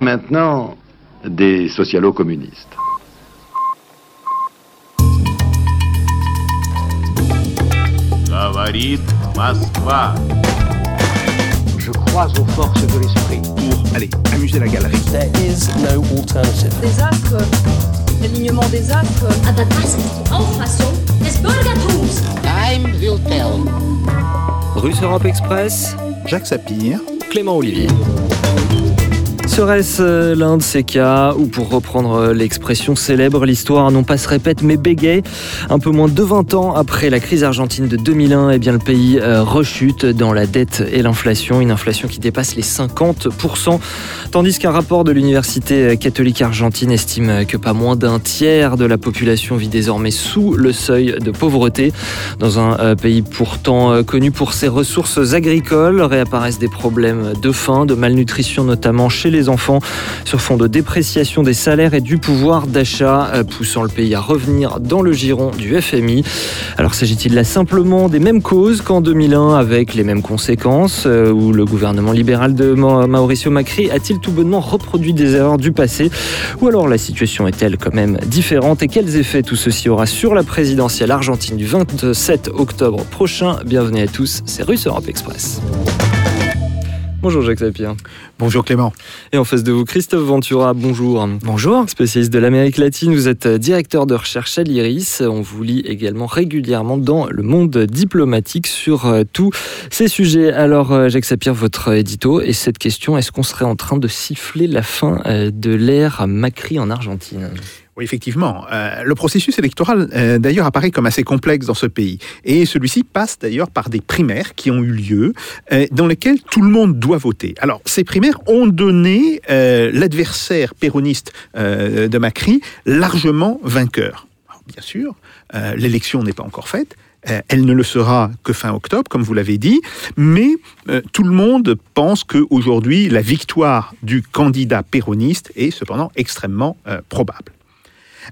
Maintenant, des socialo-communistes. Je crois aux forces de l'esprit pour aller amuser la galerie. There is no alternative. Des astres, l'alignement des astres. Aber das ist des Bürgertums. Time will tell. Russe Europe Express. Jacques Sapir. Clément Olivier. Serait-ce euh, l'un de ces cas où, pour reprendre euh, l'expression célèbre, l'histoire non pas se répète mais bégaye Un peu moins de 20 ans après la crise argentine de 2001, eh bien, le pays euh, rechute dans la dette et l'inflation, une inflation qui dépasse les 50%, tandis qu'un rapport de l'Université catholique argentine estime que pas moins d'un tiers de la population vit désormais sous le seuil de pauvreté. Dans un pays pourtant connu pour ses ressources agricoles, réapparaissent des problèmes de faim, de malnutrition notamment chez les enfants, sur fond de dépréciation des salaires et du pouvoir d'achat, euh, poussant le pays à revenir dans le giron du FMI. Alors s'agit-il là simplement des mêmes causes qu'en 2001 avec les mêmes conséquences, euh, où le gouvernement libéral de Ma- Mauricio Macri a-t-il tout bonnement reproduit des erreurs du passé, ou alors la situation est-elle quand même différente et quels effets tout ceci aura sur la présidentielle argentine du 27 octobre prochain? Bienvenue à tous, c'est Russe Europe Express. Bonjour Jacques Sapir. Bonjour Clément. Et en face de vous, Christophe Ventura, bonjour. Bonjour. Spécialiste de l'Amérique latine, vous êtes directeur de recherche à l'IRIS. On vous lit également régulièrement dans le monde diplomatique sur euh, tous ces sujets. Alors, euh, Jacques Sapir, votre édito, et cette question, est-ce qu'on serait en train de siffler la fin euh, de l'ère Macri en Argentine? Oui, effectivement. Euh, le processus électoral, euh, d'ailleurs, apparaît comme assez complexe dans ce pays. Et celui-ci passe d'ailleurs par des primaires qui ont eu lieu, euh, dans lesquelles tout le monde doit voter. Alors, ces primaires ont donné euh, l'adversaire péroniste de Macri largement vainqueur. Bien sûr, l'élection n'est pas encore faite. Elle ne le sera que fin octobre, comme vous l'avez dit, mais tout le monde pense qu'aujourd'hui, la victoire du candidat péroniste est cependant extrêmement probable.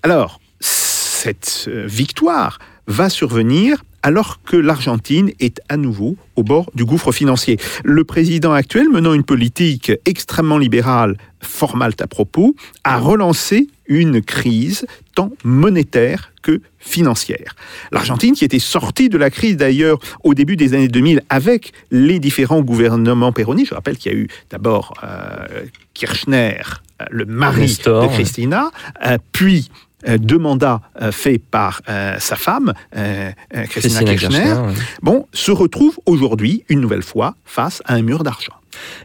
Alors, cette euh, victoire va survenir alors que l'Argentine est à nouveau au bord du gouffre financier. Le président actuel, menant une politique extrêmement libérale, fort mal à propos, a relancé une crise tant monétaire que financière. L'Argentine, qui était sortie de la crise d'ailleurs au début des années 2000 avec les différents gouvernements péronistes, je rappelle qu'il y a eu d'abord euh, Kirchner, euh, le mari Nestor, de ouais. Christina, euh, puis deux mandats euh, faits par euh, sa femme, euh, euh, Christina, Christina Kirchner, Kirchner, ouais. bon, se retrouve aujourd'hui, une nouvelle fois, face à un mur d'argent.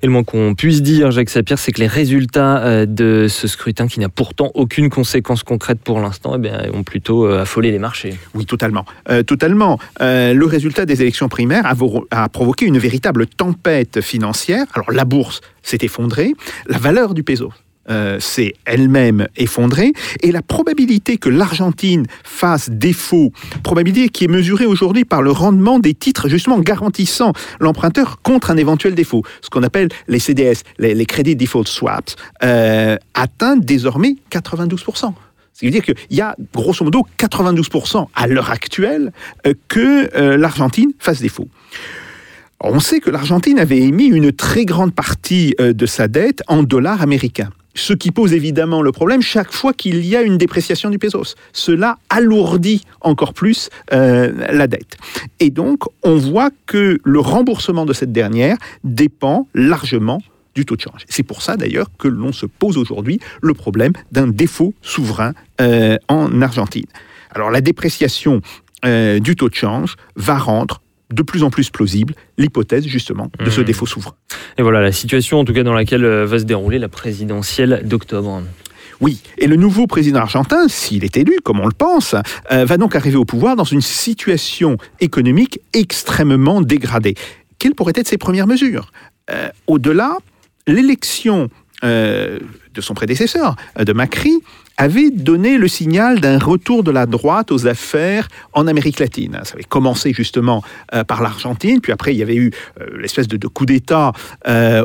Et le moins qu'on puisse dire, Jacques Sapir, c'est que les résultats euh, de ce scrutin, qui n'a pourtant aucune conséquence concrète pour l'instant, eh bien, ont plutôt euh, affolé les marchés. Oui, totalement. Euh, totalement. Euh, le résultat des élections primaires a, a provoqué une véritable tempête financière. Alors, la bourse s'est effondrée, la valeur du peso euh, s'est elle-même effondrée, et la probabilité que l'Argentine fasse défaut, probabilité qui est mesurée aujourd'hui par le rendement des titres justement garantissant l'emprunteur contre un éventuel défaut, ce qu'on appelle les CDS, les, les Credit Default Swaps, euh, atteint désormais 92%. Ce qui veut dire qu'il y a grosso modo 92% à l'heure actuelle euh, que l'Argentine fasse défaut. On sait que l'Argentine avait émis une très grande partie de sa dette en dollars américains. Ce qui pose évidemment le problème chaque fois qu'il y a une dépréciation du pesos. Cela alourdit encore plus euh, la dette. Et donc, on voit que le remboursement de cette dernière dépend largement du taux de change. C'est pour ça d'ailleurs que l'on se pose aujourd'hui le problème d'un défaut souverain euh, en Argentine. Alors la dépréciation euh, du taux de change va rendre de plus en plus plausible l'hypothèse justement de ce Mhm. défaut souverain. Et voilà la situation, en tout cas, dans laquelle euh, va se dérouler la présidentielle d'octobre. Oui, et le nouveau président argentin, s'il est élu, comme on le pense, euh, va donc arriver au pouvoir dans une situation économique extrêmement dégradée. Quelles pourraient être ses premières mesures? Euh, Au-delà, l'élection euh, de son prédécesseur, euh, de Macri, avait donné le signal d'un retour de la droite aux affaires en Amérique latine. Ça avait commencé justement euh, par l'Argentine, puis après il y avait eu euh, l'espèce de, coup d'État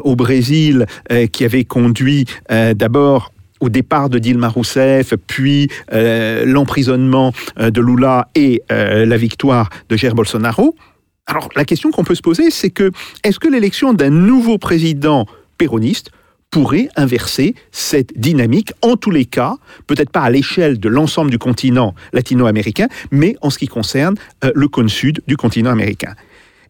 au Brésil qui avait conduit d'abord au départ de Dilma Rousseff, puis l'emprisonnement de Lula et la victoire de Jair Bolsonaro. Alors la question qu'on peut se poser, c'est que est-ce que l'élection d'un nouveau président péroniste pourrait inverser cette dynamique, en tous les cas, peut-être pas à l'échelle de l'ensemble du continent latino-américain, mais en ce qui concerne euh, le cône sud du continent américain.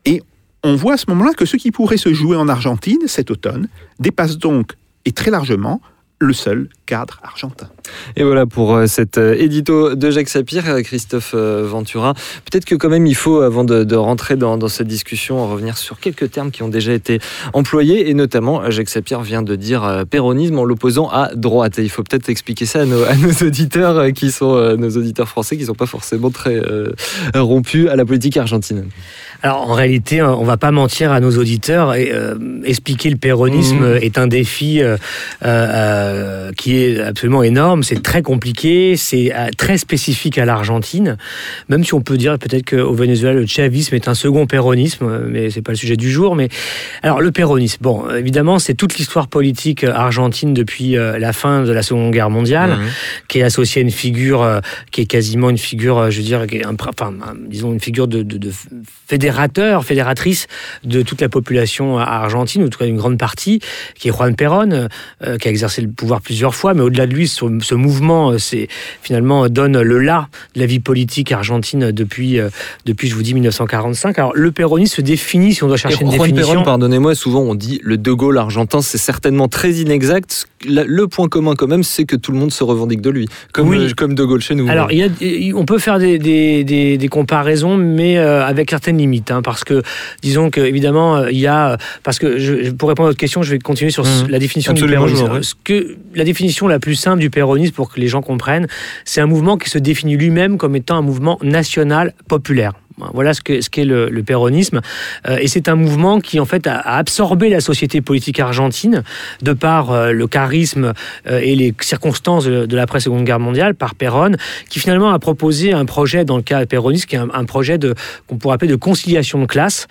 Et on voit à ce moment-là que ce qui pourrait se jouer en Argentine cet automne dépasse donc, et très largement, le seul cadre argentin. Et voilà pour euh, cet euh, édito de Jacques Sapir, euh, Christophe Ventura. Peut-être que quand même il faut, avant de, de rentrer dans, dans cette discussion, revenir sur quelques termes qui ont déjà été employés, et notamment Jacques Sapir vient de dire péronisme en l'opposant à droite. Et il faut peut-être expliquer ça à nos, à nos auditeurs qui sont nos auditeurs français, qui sont pas forcément très euh, rompus à la politique argentine. Alors en réalité, euh, on va pas mentir à nos auditeurs. Et, euh, expliquer le péronisme euh, est un défi euh, euh, qui est absolument énorme. C'est très compliqué. C'est euh, très spécifique à l'Argentine. Même si on peut dire peut-être qu'au Venezuela, le chavisme est un second péronisme, euh, mais c'est pas le sujet du jour. Mais alors le péronisme, bon, évidemment, c'est toute l'histoire politique argentine depuis la fin de la Seconde Guerre mondiale Mhm. qui est associé à une figure qui est quasiment une figure, je veux dire, qui est un- enfin, disons une figure de, de- de fédérateur, fédératrice de toute la population argentine, ou en tout cas d'une grande partie, qui est Juan Perón, euh, qui a exercé le pouvoir plusieurs fois, mais au-delà de lui, ce, ce mouvement, euh, c'est finalement donne le là de la vie politique argentine depuis, euh, depuis, je vous dis, 1945. Alors le péronisme se définit, si on doit Et chercher une définition. Pardonnez-moi, souvent on dit le De Gaulle argentin, c'est certainement très inexact. Le point commun quand même, c'est que tout le monde se revendique de lui, comme, Oui. euh, comme De Gaulle chez nous. Alors, il y a, il- on peut faire des, des, des, des comparaisons, mais avec certaines limites, hein, parce que disons que évidemment il y a, parce que je, pour répondre à votre question, je vais continuer sur Mhm. la définition Absolument, du péronisme. Ce que la définition la plus simple du péronisme, pour que les gens comprennent, c'est un mouvement qui se définit lui-même comme étant un mouvement national populaire. Voilà ce que ce qu'est le, le péronisme, Euh, et c'est un mouvement qui en fait a, a absorbé la société politique argentine de par euh, le charisme euh, et les circonstances de, de l'après Seconde Guerre mondiale par Perón, qui finalement a proposé un projet dans le cas péroniste, qui est un, un projet de qu'on pourrait appeler de conciliation de classe,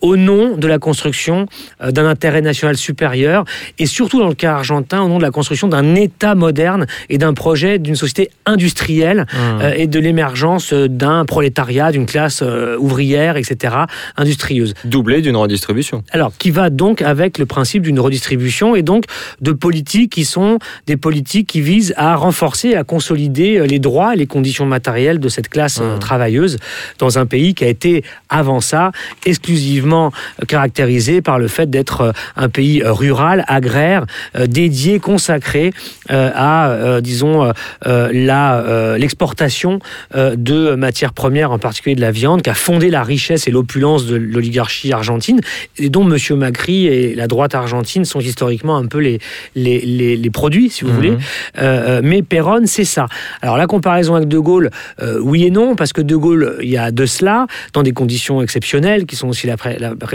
au nom de la construction d'un intérêt national supérieur, et surtout dans le cas argentin, au nom de la construction d'un État moderne et d'un projet d'une société industrielle Mmh. euh, et de l'émergence d'un prolétariat, d'une classe euh, ouvrière, etc., industrieuse. Doublé d'une redistribution. Alors, qui va donc avec le principe d'une redistribution et donc de politiques qui sont des politiques qui visent à renforcer, à consolider euh, les droits et les conditions matérielles de cette classe euh, Mmh. travailleuse dans un pays qui a été, avant ça, exclusivement caractérisé par le fait d'être un pays rural, agraire, dédié, consacré à, disons, la, l'exportation de matières premières, en particulier de la viande, qui a fondé la richesse et l'opulence de l'oligarchie argentine, et dont M. Macri et la droite argentine sont historiquement un peu les, les, les, les produits, si vous Mhm. voulez. Euh, euh, mais Perron, c'est ça. Alors la comparaison avec De Gaulle, euh, oui et non, parce que De Gaulle, il y a de cela, dans des conditions exceptionnelles, qui sont aussi la,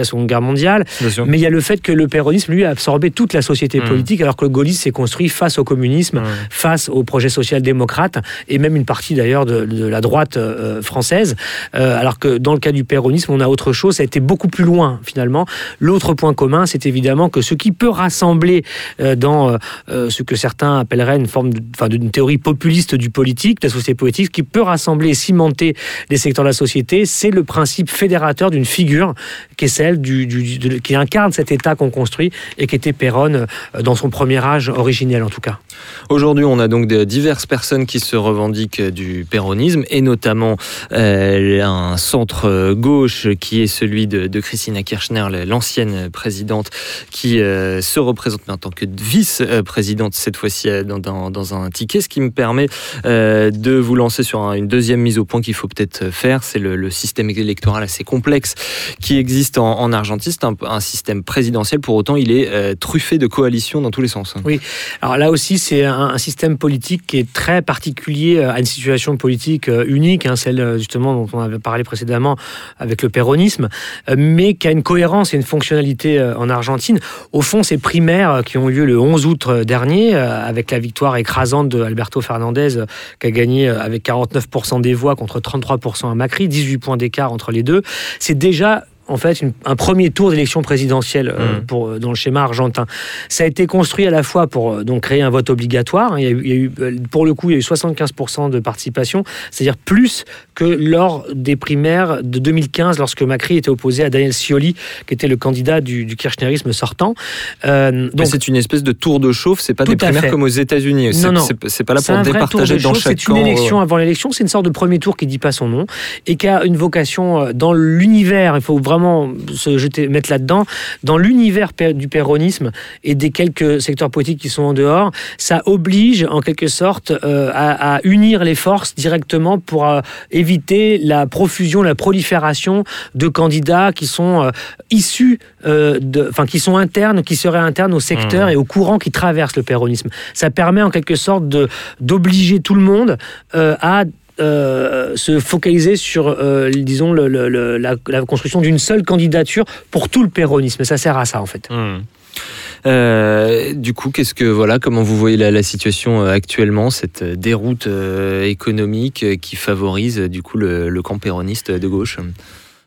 Seconde Guerre mondiale, mais il y a le fait que le péronisme, lui, a absorbé toute la société Mhm. politique, alors que le gaullisme s'est construit face au communisme, face au projet social-démocrate, et même une partie d'ailleurs de, de la droite euh, française. Euh, alors que dans le cas du péronisme, on a autre chose, ça a été beaucoup plus loin finalement. L'autre point commun, c'est évidemment que ce qui peut rassembler euh, dans euh, euh, ce que certains appelleraient une forme d'une théorie populiste du politique, de la société politique, ce qui peut rassembler et cimenter les secteurs de la société, c'est le principe fédérateur d'une figure qui est celle du, qui incarne cet État qu'on construit et qui était euh, dans son premier âge originel en tout cas. Aujourd'hui, on a donc diverses personnes qui se revendiquent du péronisme, et notamment euh, un centre euh, gauche qui est celui de, de Christina Kirchner, l'ancienne présidente, qui euh, se représente en tant que vice-présidente, cette fois-ci euh, dans, un ticket, ce qui me permet euh, de vous lancer sur un- une deuxième mise au point qu'il faut peut-être faire, c'est le, système électoral assez complexe qui existe en, en Argentine. C'est un, système présidentiel, pour autant il est truffé de coalitions dans tous les sens. Alors là aussi, c'est un, système politique qui est très particulier à une situation politique unique, hein, celle justement dont on avait parlé précédemment avec le péronisme, euh, mais qui a une cohérence et une fonctionnalité euh, en Argentine. Au fond, ces primaires euh, qui ont eu lieu le 11 août dernier, avec la victoire écrasante de Alberto Fernandez, qui a gagné avec 49% des voix contre 33% à Macri, 18 points d'écart entre les deux, c'est déjà en fait une- un premier tour d'élection présidentielle euh, Mhm. pour, dans le schéma argentin. Ça a été construit à la fois pour donc créer un vote obligatoire. hein. Il y a eu, il y a eu, pour le coup, il y a eu 75% de participation, c'est-à-dire plus que lors des primaires de 2015, lorsque Macri était opposé à Daniel Scioli, qui était le candidat du, du kirchnerisme sortant. Euh, donc, c'est une espèce de tour de chauffe, c'est pas des primaires fait. comme aux États-Unis. Non, non. c'est- pas là pour départager dans chauffe, chaque C'est une camp. euh, élection avant l'élection, c'est une sorte de premier tour qui dit pas son nom et qui a une vocation euh, dans l'univers. Il faut vraiment se jeter, mettre là-dedans. Dans l'univers du péronisme et des quelques secteurs politiques qui sont en dehors, ça oblige en quelque sorte euh, à, à unir les forces directement pour euh, éviter la profusion, la prolifération de candidats qui sont euh, issus, euh, de, enfin qui sont internes, qui seraient internes au secteur Mmh. et au courant qui traverse le péronisme. Ça permet en quelque sorte de d'obliger tout le monde euh, à euh, se focaliser sur, euh, disons, le- le- le- la, la construction d'une seule candidature pour tout le péronisme. Ça sert à ça, en fait. Hmm. Euh, du coup, qu'est-ce que voilà, comment vous voyez la, situation euh, actuellement, cette euh, déroute économique qui favorise du coup le, le camp péroniste de gauche?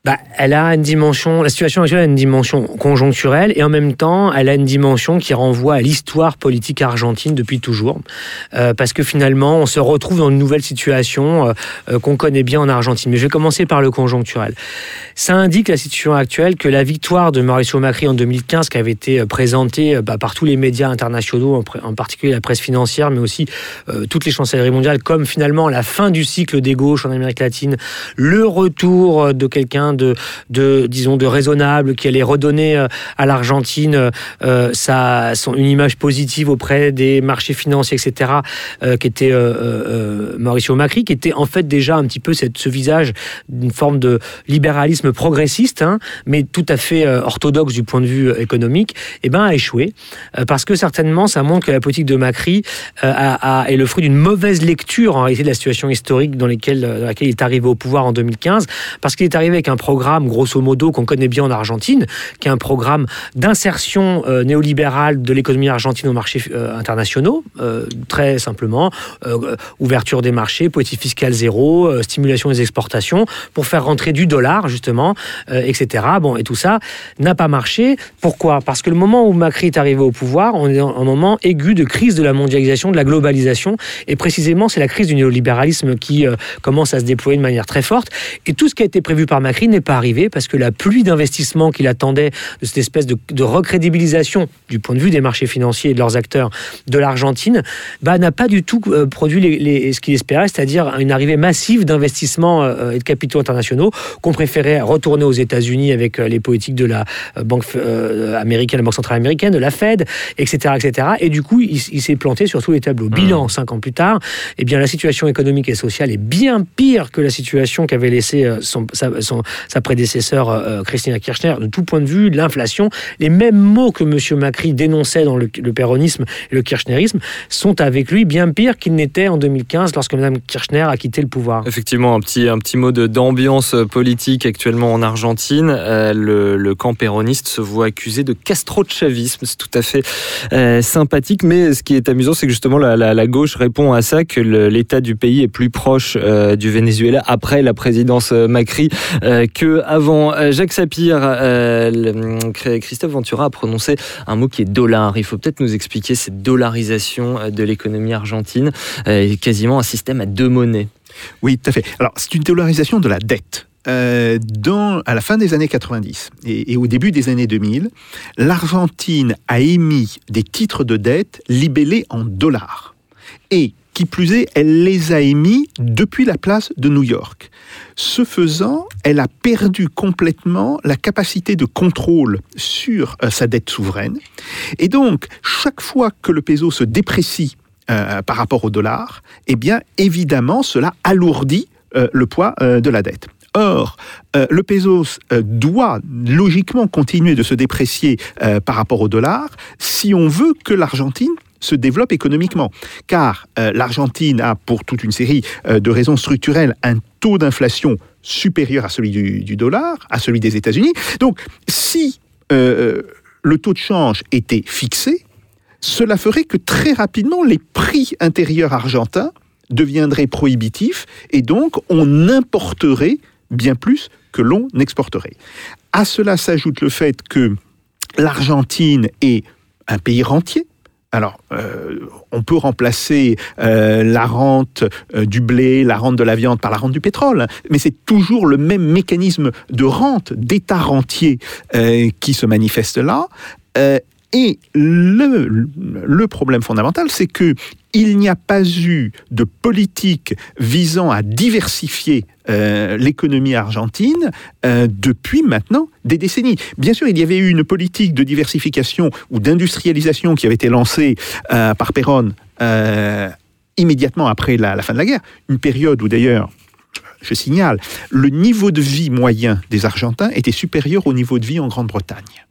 Bah, elle a une dimension, la situation actuelle a une dimension conjoncturelle et en même temps, elle a une dimension qui renvoie à l'histoire politique argentine depuis toujours. Euh, parce que finalement, on se retrouve dans une nouvelle situation euh, euh, qu'on connaît bien en Argentine. Mais je vais commencer par le conjoncturel. Ça indique la situation actuelle que la victoire de Mauricio Macri en 2015, qui avait été présentée bah, par tous les médias internationaux, en, particulier la presse financière, mais aussi toutes les chancelleries mondiales, comme finalement la fin du cycle des gauches en Amérique latine, le retour de quelqu'un de, disons, de raisonnable qui allait redonner euh, à l'Argentine euh, sa, son, une image positive auprès des marchés financiers, etc., euh, qui était euh, Mauricio Macri, qui était en fait déjà un petit peu cette, ce visage d'une forme de libéralisme progressiste, hein, mais tout à fait orthodoxe du point de vue économique, eh ben, a échoué. Parce que certainement, ça montre que la politique de Macri a- a- est le fruit d'une mauvaise lecture en réalité de la situation historique dans, dans laquelle il est arrivé au pouvoir en 2015, parce qu'il est arrivé avec un programme, grosso modo, qu'on connaît bien en Argentine, qui est un programme d'insertion euh, néolibérale de l'économie argentine aux marchés euh, internationaux, euh, très simplement, euh, ouverture des marchés, politique fiscale zéro, euh, stimulation des exportations, pour faire rentrer du dollar, justement, etc. Bon, et tout ça n'a pas marché. Pourquoi? Parce que le moment où Macri est arrivé au pouvoir, on est dans un moment aigu de crise de la mondialisation, de la globalisation, et précisément, c'est la crise du néolibéralisme qui commence à se déployer de manière très forte. Et tout ce qui a été prévu par Macri n'est pas arrivé parce que la pluie d'investissement qu'il attendait de cette espèce de, de recrédibilisation du point de vue des marchés financiers et de leurs acteurs de l'Argentine bah, n'a pas du tout euh, produit les- les- ce qu'il espérait, c'est-à-dire une arrivée massive d'investissements euh, et de capitaux internationaux qu'on préférait retourner aux États-Unis avec euh, les politiques de la Banque américaine, la Banque centrale américaine, de la Fed, etc. etc. Et du coup, il, il s'est planté sur tous les tableaux. Bilan, cinq ans plus tard, eh bien, la situation économique et sociale est bien pire que la situation qu'avait laissé son, sa, son- sa prédécesseur euh, Christina Kirchner, de tout point de vue, l'inflation. Les mêmes mots que M. Macri dénonçait dans le, le péronisme et le kirchnerisme sont avec lui bien pires qu'ils n'étaient en 2015 lorsque Mme Kirchner a quitté le pouvoir. Effectivement, un petit, un petit mot d'ambiance politique actuellement en Argentine. Euh, le, camp péroniste se voit accusé de castrochavisme. C'est tout à fait euh, sympathique. Mais ce qui est amusant, c'est que justement la, gauche répond à ça, que l'état du pays est plus proche euh, du Venezuela après la présidence euh, Macri euh, que avant. Euh, Jacques Sapir, euh, le- Christophe Ventura a prononcé un mot qui est dollar. Il faut peut-être nous expliquer cette dollarisation euh, de l'économie argentine, quasiment un système à deux monnaies. Oui, tout à fait. Alors, c'est une dollarisation de la dette. À la fin des années 90 et, et au début des années 2000, l'Argentine a émis des titres de dette libellés en dollars. Et qui plus est, elle les a émis depuis la place de New York. Ce faisant, elle a perdu complètement la capacité de contrôle sur euh, sa dette souveraine. Et donc, chaque fois que le peso se déprécie euh, par rapport au dollar, eh bien, évidemment, cela alourdit euh, le poids de la dette. Or, le peso doit logiquement continuer de se déprécier par rapport au dollar si on veut que l'Argentine se développe économiquement. Car euh, l'Argentine a, pour toute une série euh, de raisons structurelles, un taux d'inflation supérieur à celui du, dollar, à celui des États-Unis. Donc, si euh, le taux de change était fixé, cela ferait que très rapidement les prix intérieurs argentins deviendraient prohibitifs et donc on importerait bien plus que l'on exporterait. À cela s'ajoute le fait que l'Argentine est un pays rentier, Alors, euh, on peut remplacer euh, la rente euh, du blé, la rente de la viande par la rente du pétrole, mais c'est toujours le même mécanisme de rente, d'état rentier qui se manifeste là. Et le, problème fondamental, c'est que il n'y a pas eu de politique visant à diversifier euh, l'économie argentine euh, depuis maintenant des décennies. Bien sûr, il y avait eu une politique de diversification ou d'industrialisation qui avait été lancée euh, par Perón immédiatement après la fin de la guerre, une période où d'ailleurs je signale, le niveau de vie moyen des Argentins était supérieur au niveau de vie en Grande-Bretagne.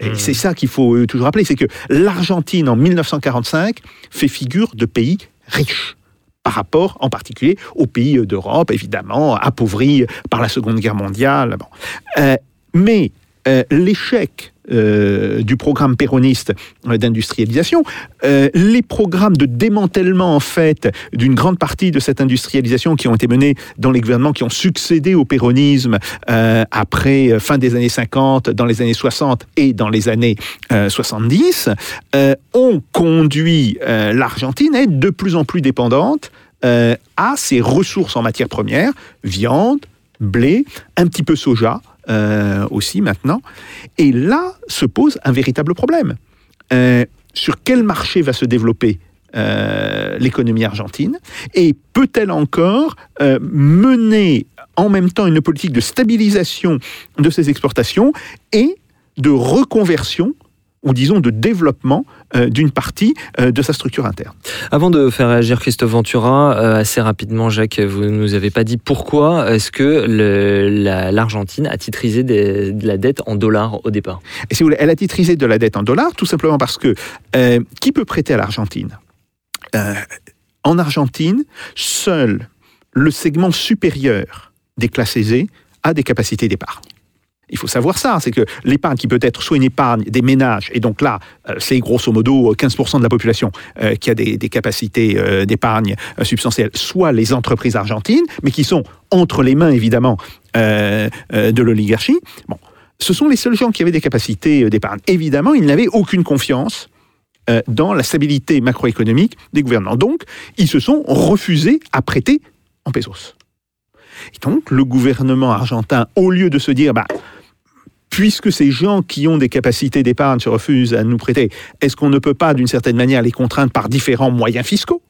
Et Mmh. c'est ça qu'il faut euh, toujours rappeler, c'est que l'Argentine en 1945 fait figure de pays riche par rapport en particulier aux pays d'Europe, évidemment, appauvris par la Seconde Guerre mondiale. Bon. Euh, mais euh, l'échec euh, du programme péroniste euh, d'industrialisation, les programmes de démantèlement en fait d'une grande partie de cette industrialisation qui ont été menés dans les gouvernements qui ont succédé au péronisme après fin des années 50, dans les années 60 et dans les années euh, 70, euh, ont conduit l'Argentine à être de plus en plus dépendante à ses ressources en matières premières, viande, blé, un petit peu soja euh, aussi maintenant. Et là se pose un véritable problème. Euh, sur quel marché va se développer euh, l'économie argentine? Et peut-elle encore mener en même temps une politique de stabilisation de ses exportations et de reconversion ou disons de développement euh, d'une partie euh, de sa structure interne. Avant de faire réagir Christophe Ventura, euh, assez rapidement, Jacques, vous ne nous avez pas dit pourquoi est-ce que la- l'Argentine a titrisé des- de la dette en dollars au départ? Et si vous voulez, elle a titrisé de la dette en dollars, tout simplement parce que qui peut prêter à l'Argentine? En Argentine, seul le segment supérieur des classes aisées a des capacités d'épargne. Il faut savoir ça, c'est que l'épargne qui peut être soit une épargne des ménages, et donc là, euh, c'est grosso modo 15% de la population euh, qui a des, capacités euh, d'épargne euh, substantielles, soit les entreprises argentines, mais qui sont entre les mains évidemment euh, euh, de l'oligarchie. Bon, ce sont les seuls gens qui avaient des capacités euh, d'épargne. Évidemment, ils n'avaient aucune confiance euh, dans la stabilité macroéconomique des gouvernements. Donc, ils se sont refusés à prêter en pesos. Et donc, le gouvernement argentin, au lieu de se dire, bah, puisque ces gens qui ont des capacités d'épargne se refusent à nous prêter, est-ce qu'on ne peut pas, d'une certaine manière, les contraindre par différents moyens fiscaux?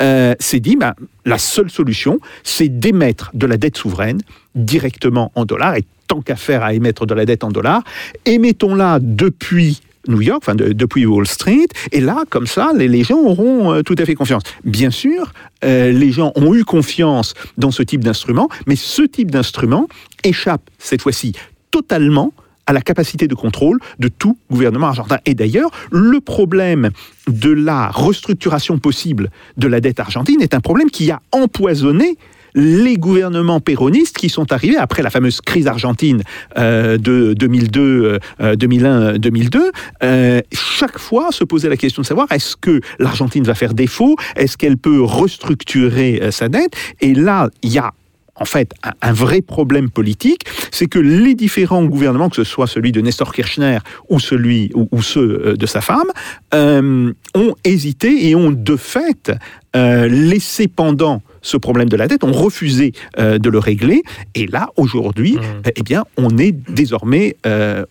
Euh, s'est dit, bah, la seule solution, c'est d'émettre de la dette souveraine directement en dollars, et tant qu'à faire à émettre de la dette en dollars, émettons-la depuis New York, enfin de- depuis Wall Street, et là, comme ça, les, les gens auront euh, tout à fait confiance. Bien sûr, euh, les gens ont eu confiance dans ce type d'instrument, mais ce type d'instrument échappe cette fois-ci totalement à la capacité de contrôle de tout gouvernement argentin. Et d'ailleurs, le problème de la restructuration possible de la dette argentine est un problème qui a empoisonné les gouvernements péronistes qui sont arrivés après la fameuse crise argentine euh, de 2002, euh, 2001, 2002. euh, chaque fois se posait la question de savoir est-ce que l'Argentine va faire défaut, est-ce qu'elle peut restructurer sa dette? Et là, il y a en fait un, un vrai problème politique, c'est que les différents gouvernements, que ce soit celui de Nestor Kirchner ou celui ou, ou ceux euh, de sa femme, euh, ont hésité et ont de fait euh, laissé pendant ce problème de la dette, ont refusé euh, de le régler. Et là, aujourd'hui, Mmh. eh bien, on est désormais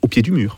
au pied du mur.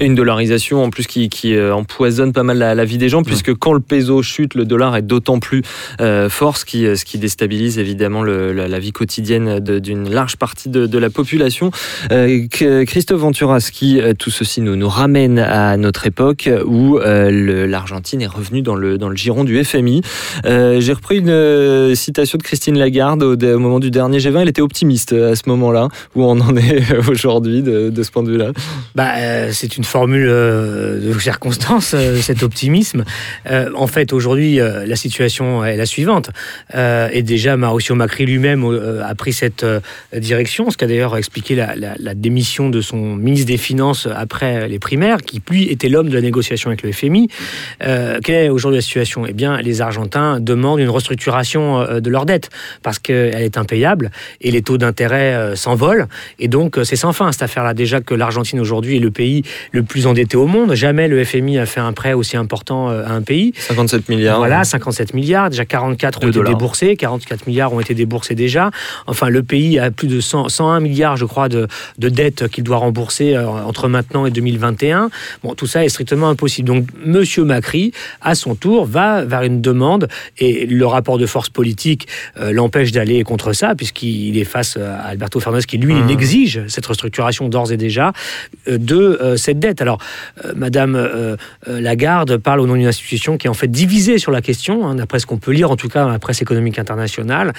Et une dollarisation en plus qui, qui, euh, empoisonne pas mal la, la vie des gens, puisque quand le peso chute, le dollar est d'autant plus euh, fort, ce qui, ce qui déstabilise évidemment le- la, la vie quotidienne d'une large partie de, de la population. Euh, Christophe Ventura, ce qui, euh, tout ceci nous, nous ramène à notre époque où euh, l'Argentine est revenue dans le, dans le giron du FMI. Euh, J'ai repris une euh, citation de Christine Lagarde au, au moment du dernier G20. Elle était optimiste euh, à ce moment-là, où on en est aujourd'hui de, de ce point de vue-là? Bah, euh, c'est une formule euh, de circonstance, euh, cet optimisme. Euh, en fait, aujourd'hui, la situation est la suivante. Et déjà, Mauricio Macri lui-même a pris cette direction, ce qui a d'ailleurs expliqué la, démission de son ministre des Finances après les primaires, qui lui était l'homme de la négociation avec le FMI. Euh, quelle est aujourd'hui la situation? Eh bien, les Argentins demandent une restructuration de leur dette parce qu'elle est impayable et les taux d'intérêt s'envolent. Et donc, c'est sans fin cette affaire-là. Déjà que l'Argentine aujourd'hui est le pays le plus endetté au monde. Jamais le FMI a fait un prêt aussi important euh, à un pays. 57 milliards. Voilà, 57 milliards, déjà 44 ont été dollars. déboursés, 44 milliards ont été déboursés déjà. Enfin, le pays a plus de 100 101 milliards, je crois, de, de dettes qu'il doit rembourser euh, entre maintenant et 2021. Bon, tout ça est strictement impossible. Donc, Monsieur Macri, à son tour, va vers une demande et le rapport de force politique euh, l'empêche d'aller contre ça, puisqu'il est face à Alberto Fernandez qui, lui, Mmh. il exige cette restructuration d'ores et déjà de euh, cette dette. Alors, euh, Madame euh, euh, Lagarde parle au nom d'une institution qui est en fait divisée sur la question, hein, d'après ce qu'on peut lire en tout cas dans la presse économique internationale.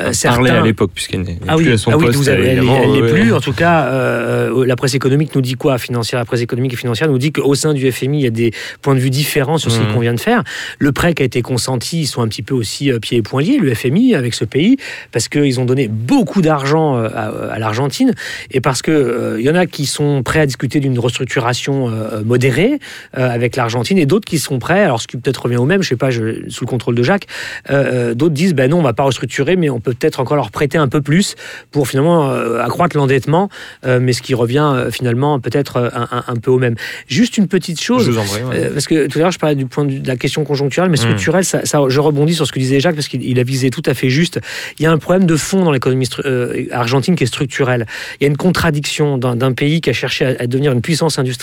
Euh, parlait à l'époque, puisqu'elle n'est ah oui, plus à son ah oui, poste. vous avez- elle n'est ouais. plus. En tout cas, euh, la presse économique nous dit quoi financière La presse économique et financière nous dit qu'au sein du FMI, il y a des points de vue différents sur ce Mhm. qu'on vient de faire. Le prêt qui a été consenti, ils sont un petit peu aussi pieds et poings liés, le FMI, avec ce pays, parce qu'ils ont donné beaucoup d'argent à, à l'Argentine et parce qu'il il y en a qui sont prêts à discuter d'une restructuration euh, modérée euh, avec l'Argentine et d'autres qui sont prêts, alors ce qui peut-être revient au même, je sais pas, je- sous le contrôle de Jacques, euh, d'autres disent ben non, on va pas restructurer, mais on peut peut-être encore leur prêter un peu plus pour finalement accroître l'endettement, mais ce qui revient finalement peut-être un, un- un peu au même. Juste une petite chose. Je vous en prie. ouais. Parce que tout à l'heure, je parlais du point de, la question conjoncturelle, mais structurelle, ça, ça- je rebondis sur ce que disait Jacques, parce qu'il il a visé tout à fait juste. Il y a un problème de fond dans l'économie euh, argentine qui est structurel. Il y a une contradiction d'un pays qui a cherché à, à devenir une puissance industrielle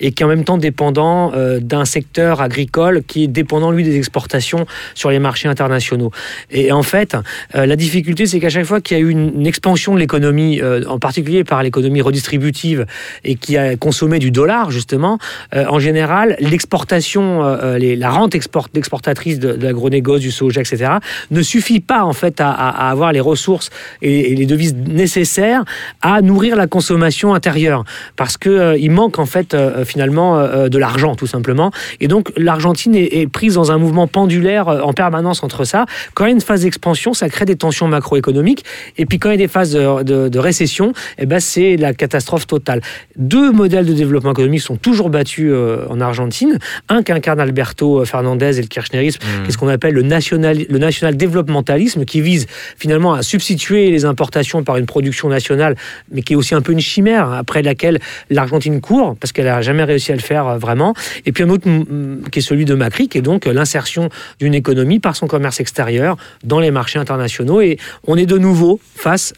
et qui est en même temps dépendant euh, d'un secteur agricole qui est dépendant, lui, des exportations sur les marchés internationaux. Et en fait, euh, la difficulté, c'est qu'à chaque fois qu'il y a eu une, expansion de l'économie, euh, en particulier par l'économie redistributive, et qui a consommé du dollar, justement, en général, l'exportation, la rente export, exportatrice de, de du soja, etc., ne suffit pas, en fait, à, avoir les ressources et, les devises nécessaires à nourrir la consommation intérieure. Parce que il manque, en fait, euh, finalement, euh, de l'argent, tout simplement. Et donc, l'Argentine est, est prise dans un mouvement pendulaire euh, en permanence entre ça. Quand il y a une phase d'expansion, ça crée des tensions macroéconomiques. Et puis, quand il y a des phases de, de- de récession, eh ben, c'est la catastrophe totale. Deux modèles de développement économique sont toujours battus euh, en Argentine. Un qu'incarne Alberto Fernandez et le kirchnerisme, qui est ce qu'on appelle le national, le national développementalisme, qui vise finalement à substituer les importations par une production nationale, mais qui est aussi un peu une chimère, après laquelle l'Argentine court, parce qu'elle n'a jamais réussi à le faire euh, vraiment. Et puis un autre mm, qui est celui de Macri, qui est donc l'insertion d'une économie par son commerce extérieur dans les marchés internationaux. Et on est de nouveau face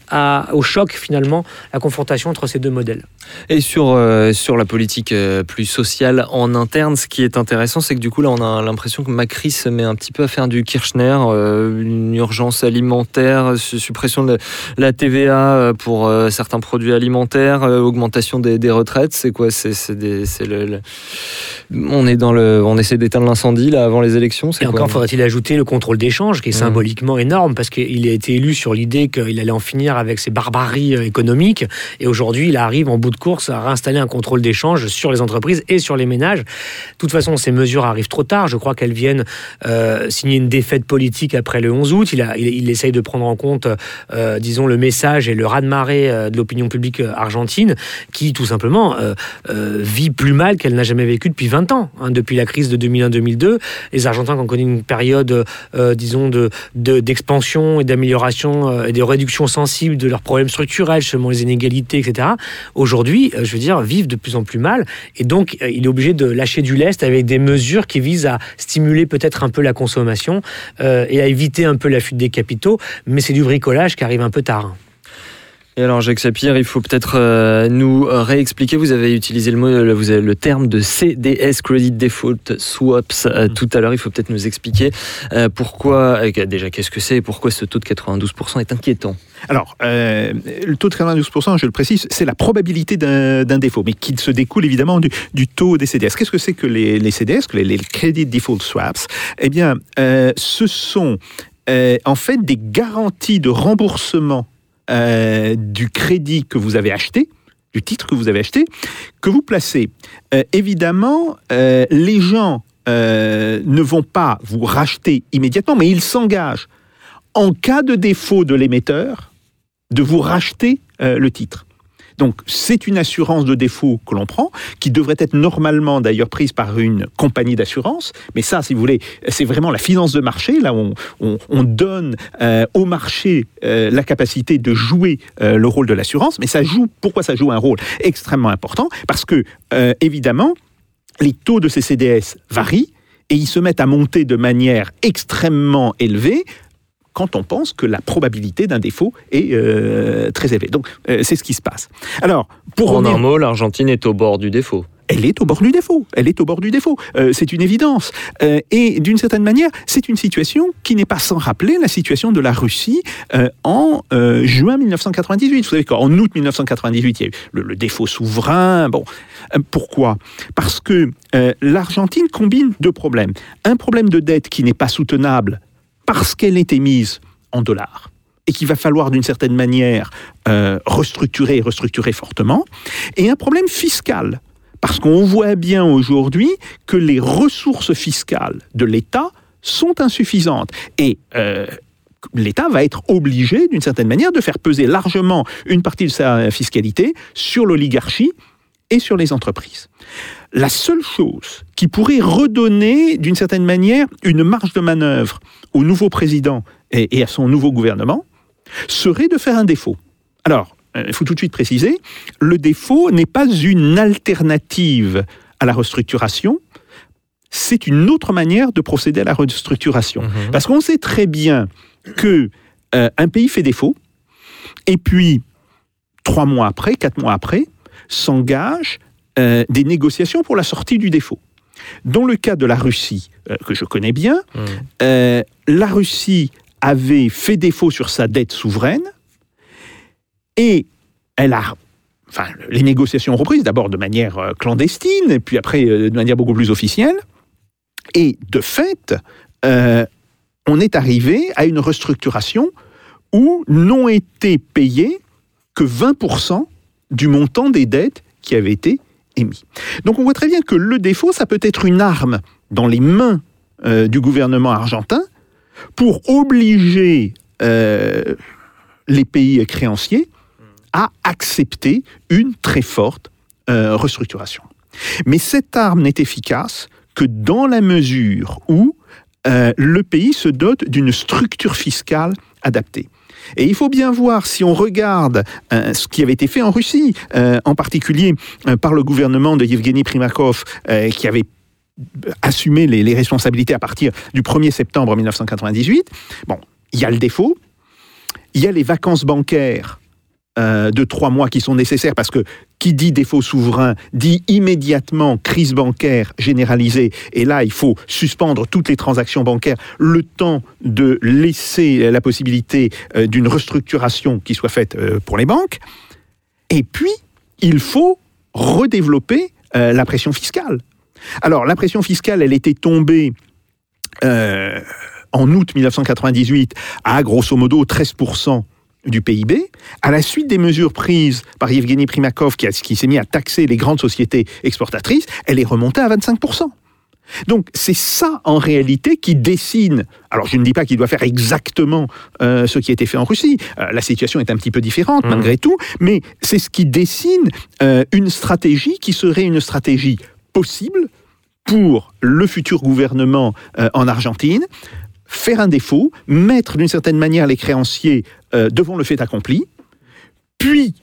au choc, finalement, la confrontation entre ces deux modèles. Et sur, euh, sur la politique euh, plus sociale en interne, ce qui est intéressant, c'est que du coup, là, on a l'impression que Macri se met un petit peu à faire du Kirchner, euh, une urgence alimentaire, su- suppression de la TVA euh, pour euh, certains produits alimentaires, euh, augmentation des, retraites. C'est c'est des- c'est le, le- On est dans le, on essaie d'éteindre l'incendie là avant les élections. Et quoi encore faudrait-il ajouter le contrôle d'échange, qui est Mhm. symboliquement énorme, parce qu'il a été élu sur l'idée qu'il allait en finir avec ses barbaries euh, économiques. Et aujourd'hui, il arrive en bout de course à réinstaller un contrôle d'échange sur les entreprises et sur les ménages. De toute façon, ces mesures arrivent trop tard. Je crois qu'elles viennent euh, signer une défaite politique après le 11 août. Il, a, il, il essaye de prendre en compte, euh, disons, le message et le raz-de-marée de l'opinion publique argentine, qui tout simplement euh, vit plus mal qu'elle n'a jamais vécu depuis 20 ans. hein. depuis la crise de 2001-2002, les Argentins qui ont connu une période, euh, disons, de, de- d'expansion et d'amélioration euh, et de réduction sensible de leurs problèmes structurels, justement les inégalités, etc. Aujourd'hui, euh, je veux dire, vivent de plus en plus mal. Et donc, euh, il est obligé de lâcher du lest avec des mesures qui visent à stimuler peut-être un peu la consommation euh, et à éviter un peu la fuite des capitaux. Mais c'est du bricolage qui arrive un peu tard. Et alors, Jacques Sapir, il faut peut-être euh, nous réexpliquer. Vous avez utilisé le mot, le, vous avez le terme de CDS, Credit Default Swaps, euh, tout à l'heure. Il faut peut-être nous expliquer euh, pourquoi, euh, déjà, qu'est-ce que c'est et pourquoi ce taux de 92% est inquiétant. Alors, euh, le taux de 92%, je le précise, c'est la probabilité d'un défaut, mais qui se découle évidemment du, du taux des CDS. Qu'est-ce que c'est que les, les CDS, que les, les Credit Default Swaps? Eh bien, euh, ce sont euh, en fait des garanties de remboursement euh, du crédit que vous avez acheté du titre que vous avez acheté que vous placez. Euh, évidemment, euh, les gens ne vont pas vous racheter immédiatement, mais ils s'engagent, en cas de défaut de l'émetteur, de vous racheter le titre. Donc, c'est une assurance de défaut que l'on prend, qui devrait être normalement d'ailleurs prise par une compagnie d'assurance. Mais ça, si vous voulez, c'est vraiment la finance de marché. Là, on, on- on donne euh, au marché euh, la capacité de jouer euh, le rôle de l'assurance. Mais ça joue, pourquoi ça joue un rôle extrêmement important? Parce que, évidemment, les taux de ces CDS varient et ils se mettent à monter de manière extrêmement élevée quand on pense que la probabilité d'un défaut est euh, très élevée. Donc, euh, c'est ce qui se passe. Alors, pour En revenir- un mot, l'Argentine est au bord du défaut. elle est au bord du défaut. Elle est au bord du défaut. Euh, c'est une évidence. Et d'une certaine manière, c'est une situation qui n'est pas sans rappeler la situation de la Russie en juin 1998. Vous savez qu'en août 1998, il y a eu le, le défaut souverain. Bon, pourquoi? Parce que l'Argentine combine deux problèmes. Un problème de dette qui n'est pas soutenable parce qu'elle est émise en dollars et qu'il va falloir d'une certaine manière euh, restructurer restructurer fortement, et un problème fiscal parce qu'on voit bien aujourd'hui que les ressources fiscales de l'État sont insuffisantes. Et euh, l'État va être obligé, d'une certaine manière, de faire peser largement une partie de sa fiscalité sur l'oligarchie et sur les entreprises. La seule chose qui pourrait redonner, d'une certaine manière, une marge de manœuvre au nouveau président et, à son nouveau gouvernement, serait de faire un défaut. Alors, euh, il faut tout de suite préciser, le défaut n'est pas une alternative à la restructuration, c'est une autre manière de procéder à la restructuration. Mhm. Parce qu'on sait très bien que euh, un pays fait défaut, et puis trois mois après, quatre mois après, s'engagent euh, des négociations pour la sortie du défaut. Dans le cas de la Russie, euh, que je connais bien, Mhm. euh, la Russie avait fait défaut sur sa dette souveraine et elle a. Enfin, les négociations ont repris d'abord de manière clandestine, et puis après de manière beaucoup plus officielle. Et de fait, euh, on est arrivé à une restructuration où n'ont été payés que 20% du montant des dettes qui avaient été émis. Donc on voit très bien que le défaut, ça peut être une arme dans les mains euh, du gouvernement argentin pour obliger euh, les pays créanciers à accepter une très forte euh, restructuration. Mais cette arme n'est efficace que dans la mesure où le pays se dote d'une structure fiscale adaptée. Et il faut bien voir, si on regarde euh, ce qui avait été fait en Russie, euh, en particulier euh, par le gouvernement de Yevgeny Primakov, qui avait assumé les, les responsabilités à partir du 1er septembre 1998, bon, il y a le défaut, il y a les vacances bancaires de trois mois qui sont nécessaires parce que qui dit défaut souverain dit immédiatement crise bancaire généralisée. Et là, il faut suspendre toutes les transactions bancaires le temps de laisser la possibilité euh, d'une restructuration qui soit faite euh, pour les banques. Et puis, il faut redévelopper euh, la pression fiscale. Alors, la pression fiscale, elle était tombée euh, en août 1998 à grosso modo 13% du PIB, à la suite des mesures prises par Yevgeny Primakov, qui, a- qui s'est mis à taxer les grandes sociétés exportatrices, elle est remontée à 25%. Donc c'est ça en réalité qui dessine. Alors je ne dis pas qu'il doit faire exactement euh, ce qui a été fait en Russie. Euh, la situation est un petit peu différente Mhm. malgré tout, mais c'est ce qui dessine euh, une stratégie qui serait une stratégie possible pour le futur gouvernement en Argentine, faire un défaut, mettre d'une certaine manière les créanciers euh, devant le fait accompli, puis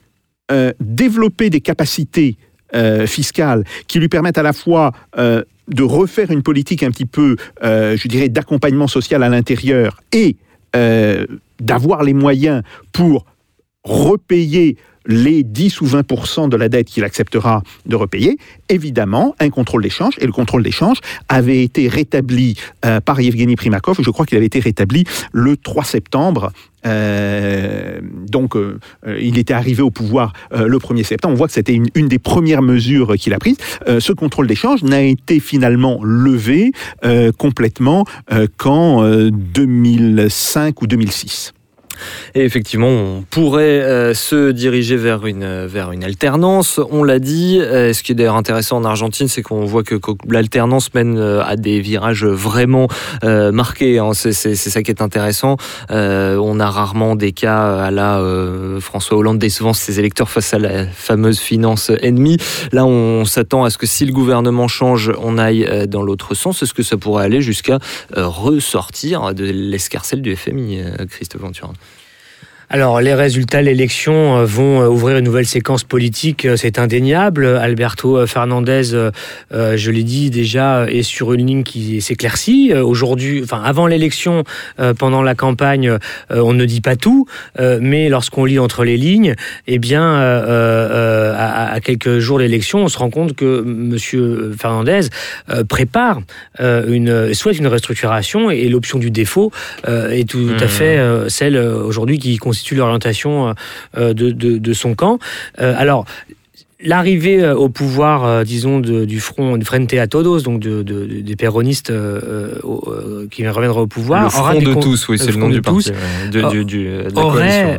euh, développer des capacités euh, fiscales qui lui permettent à la fois de refaire une politique un petit peu, je dirais, d'accompagnement social à l'intérieur et d'avoir les moyens pour repayer les 10 ou 20% de la dette qu'il acceptera de repayer, évidemment, un contrôle d'échange. Et le contrôle d'échange avait été rétabli euh, par Yevgeny Primakov. Je crois qu'il avait été rétabli le 3 septembre. Euh, donc, euh, il était arrivé au pouvoir le 1er septembre. On voit que c'était une, une des premières mesures qu'il a prises. Ce contrôle d'échange n'a été finalement levé complètement qu'en euh, 2005 ou 2006. Et effectivement, on pourrait euh, se diriger vers une, vers une alternance. On l'a dit. Euh, ce qui est d'ailleurs intéressant en Argentine, c'est qu'on voit que, l'alternance mène euh, à des virages vraiment euh, marqués. hein. C'est ça qui est intéressant. Euh, on a rarement des cas à la euh, François Hollande décevant ses électeurs face à la fameuse finance ennemie. Là, on s'attend à ce que si le gouvernement change, on aille euh, dans l'autre sens. Est-ce que ça pourrait aller jusqu'à euh, ressortir de l'escarcelle du FMI, euh, Christophe Ventura Alors, les résultats de l'élection euh, vont euh, ouvrir une nouvelle séquence politique, euh, c'est indéniable. Alberto Fernandez, je l'ai dit déjà, est sur une ligne qui s'éclaircit. Aujourd'hui, enfin, avant l'élection, pendant la campagne, on ne dit pas tout, mais lorsqu'on lit entre les lignes, eh bien, à, quelques jours de l'élection, on se rend compte que Monsieur Fernandez prépare une, souhaite une restructuration et l'option du défaut est tout à Mhm. fait celle aujourd'hui qui constitue l'orientation euh, de, de- de son camp. Euh, alors, L'arrivée euh, au pouvoir, euh, disons, de- du front de Frente a Todos, donc de, de- de- des péronistes euh, euh, euh, qui reviendraient au pouvoir, le front de tous, oui, c'est le nom du parti, du- du-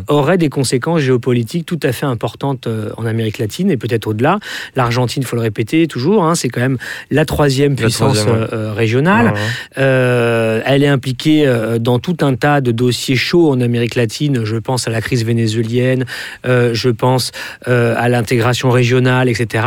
aurait, des conséquences géopolitiques tout à fait importantes en Amérique latine et peut-être au-delà. L'Argentine, il faut le répéter toujours, hein, c'est quand même la troisième La puissance troisième, régionale. Ouais. Elle est impliquée dans tout un tas de dossiers chauds en Amérique latine. Je pense à la crise vénézuélienne, je pense à l'intégration régionale, etc.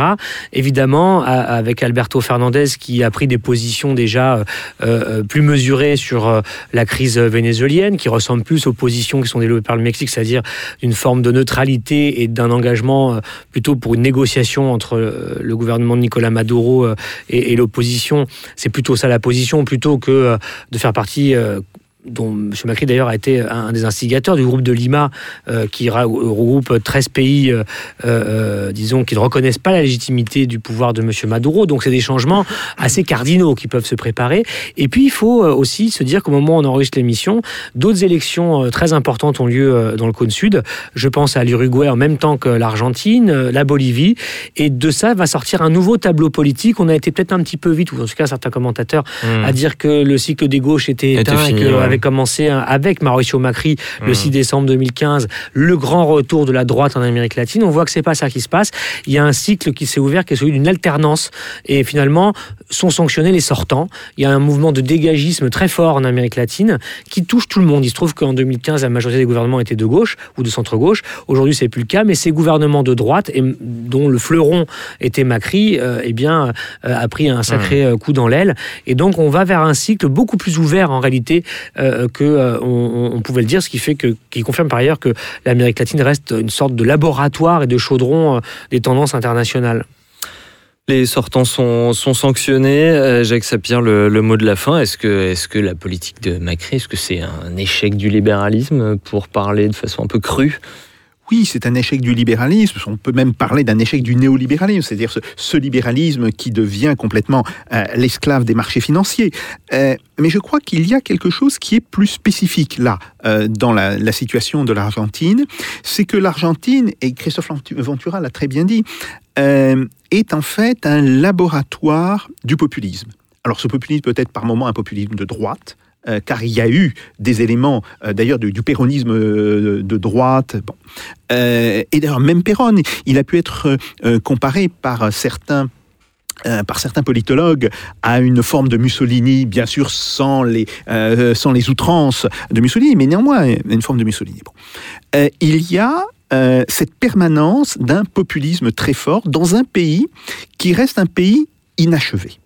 Évidemment, avec Alberto Fernandez qui a pris des positions déjà euh, euh, plus mesurées sur euh, la crise vénézuélienne, qui ressemblent plus aux positions qui sont développées par le Mexique, c'est-à-dire d'une forme de neutralité et d'un engagement plutôt pour une négociation entre le gouvernement de Nicolas Maduro et, et l'opposition. C'est plutôt ça la position, plutôt que de faire partie. Dont M. Macri d'ailleurs a été un des instigateurs du groupe de Lima euh, qui regroupe 13 pays, euh, euh, disons, qui ne reconnaissent pas la légitimité du pouvoir de M. Maduro. Donc c'est des changements assez cardinaux qui peuvent se préparer. Et puis il faut aussi se dire qu'au moment où on enregistre l'émission, d'autres élections très importantes ont lieu dans le cône sud. Je pense à l'Uruguay en même temps que l'Argentine, la Bolivie. Et de ça va sortir un nouveau tableau politique. On a été peut-être un petit peu vite, ou en tout cas certains commentateurs, Hmm. à dire que le cycle des gauches était Était éteint fini, et que ouais. Avait commencé hein, avec Mauricio Macri le Hmm. 6 décembre 2015, le grand retour de la droite en Amérique latine. On voit que c'est pas ça qui se passe. Il y a un cycle qui s'est ouvert, qui est celui d'une alternance. Et finalement, sont sanctionnés les sortants. Il y a un mouvement de dégagisme très fort en Amérique latine qui touche tout le monde. Il se trouve qu'en 2015, la majorité des gouvernements étaient de gauche ou de centre-gauche. Aujourd'hui, c'est plus le cas, mais ces gouvernements de droite, et dont le fleuron était Macri, euh, eh bien, euh, a pris un sacré euh, coup dans l'aile. Et donc, on va vers un cycle beaucoup plus ouvert en réalité euh, que euh, on, pouvait le dire, ce qui fait que, qui confirme par ailleurs que l'Amérique latine reste une sorte de laboratoire et de chaudron euh, des tendances internationales. Les sortants sont, sont sanctionnés. Jacques Sapir, le, le mot de la fin. Est-ce que, est que la politique de Macri, est-ce que c'est un échec du libéralisme pour parler de façon un peu crue Oui, c'est un échec du libéralisme. On peut même parler d'un échec du néolibéralisme, c'est-à-dire ce, libéralisme qui devient complètement euh, l'esclave des marchés financiers. Euh, mais je crois qu'il y a quelque chose qui est plus spécifique là, euh, dans la, la situation de l'Argentine. C'est que l'Argentine, et Christophe Ventura l'a très bien dit, est en fait un laboratoire du populisme. Alors ce populisme peut être par moments un populisme de droite, euh, car il y a eu des éléments, euh, d'ailleurs, du, du péronisme euh, de droite. Bon. Et d'ailleurs, même Perron, il a pu être comparé par certains par certains politologues à une forme de Mussolini, bien sûr sans les, sans les outrances de Mussolini, mais néanmoins une forme de Mussolini. Il y a cette permanence d'un populisme très fort dans un pays qui reste un pays inachevé.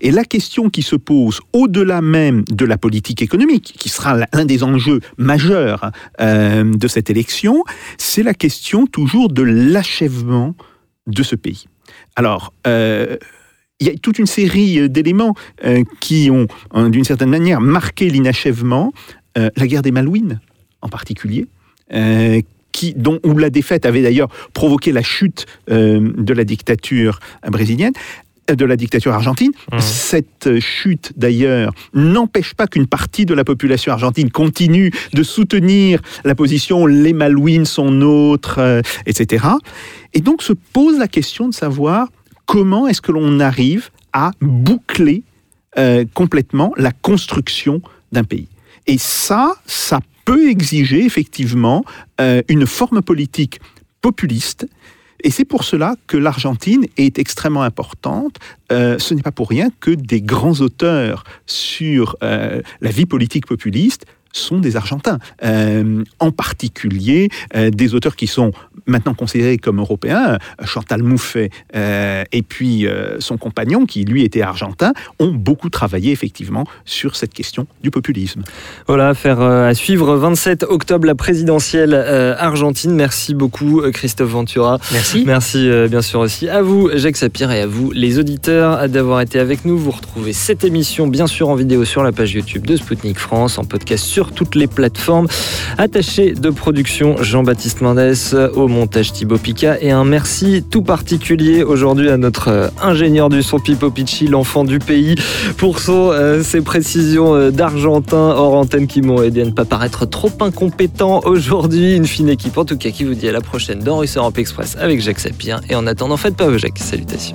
Et la question qui se pose au-delà même de la politique économique, qui sera l'un des enjeux majeurs euh, de cette élection, c'est la question toujours de l'achèvement de ce pays. Alors, euh, il y a toute une série d'éléments euh, qui ont, euh, d'une certaine manière, marqué l'inachèvement. La guerre des Malouines, en particulier, dont, où la défaite avait d'ailleurs provoqué la chute de la dictature brésilienne de la dictature argentine. Mmh. Cette chute, d'ailleurs, n'empêche pas qu'une partie de la population argentine continue de soutenir la position les Malouines sont nôtres, euh, etc. Et donc se pose la question de savoir comment est-ce que l'on arrive à boucler euh, complètement la construction d'un pays. Et ça, ça peut exiger effectivement euh, une forme politique populiste. Et c'est pour cela que l'Argentine est extrêmement importante. Euh, ce n'est pas pour rien que des grands auteurs sur euh, la vie politique populiste sont des Argentins, Euh, en particulier euh, des auteurs qui sont maintenant considérés comme européens, Chantal Mouffe euh, et puis euh, son compagnon, qui lui était argentin, ont beaucoup travaillé effectivement sur cette question du populisme. Voilà, affaire euh, à suivre. 27 octobre, la présidentielle euh, argentine. Merci beaucoup, euh, Christophe Ventura. Merci. Merci euh, bien sûr aussi à vous, Jacques Sapir, et à vous, les auditeurs, d'avoir été avec nous. Vous retrouvez cette émission, bien sûr, en vidéo sur la page YouTube de Spoutnik France, en podcast sur toutes les plateformes. Attaché de production, Jean-Baptiste Mendes, au montage Thibaut Pica, et un merci tout particulier aujourd'hui à notre euh, ingénieur du son Pipo Picci, l'enfant du pays, pour son, euh, ses précisions euh, d'argentin hors antenne qui m'ont aidé à ne pas paraître trop incompétent aujourd'hui. Une fine équipe, en tout cas, qui vous dit à la prochaine dans Russe Europe Express avec Jacques Sapir. Et en attendant, faites pas vos Jacques. Salutations.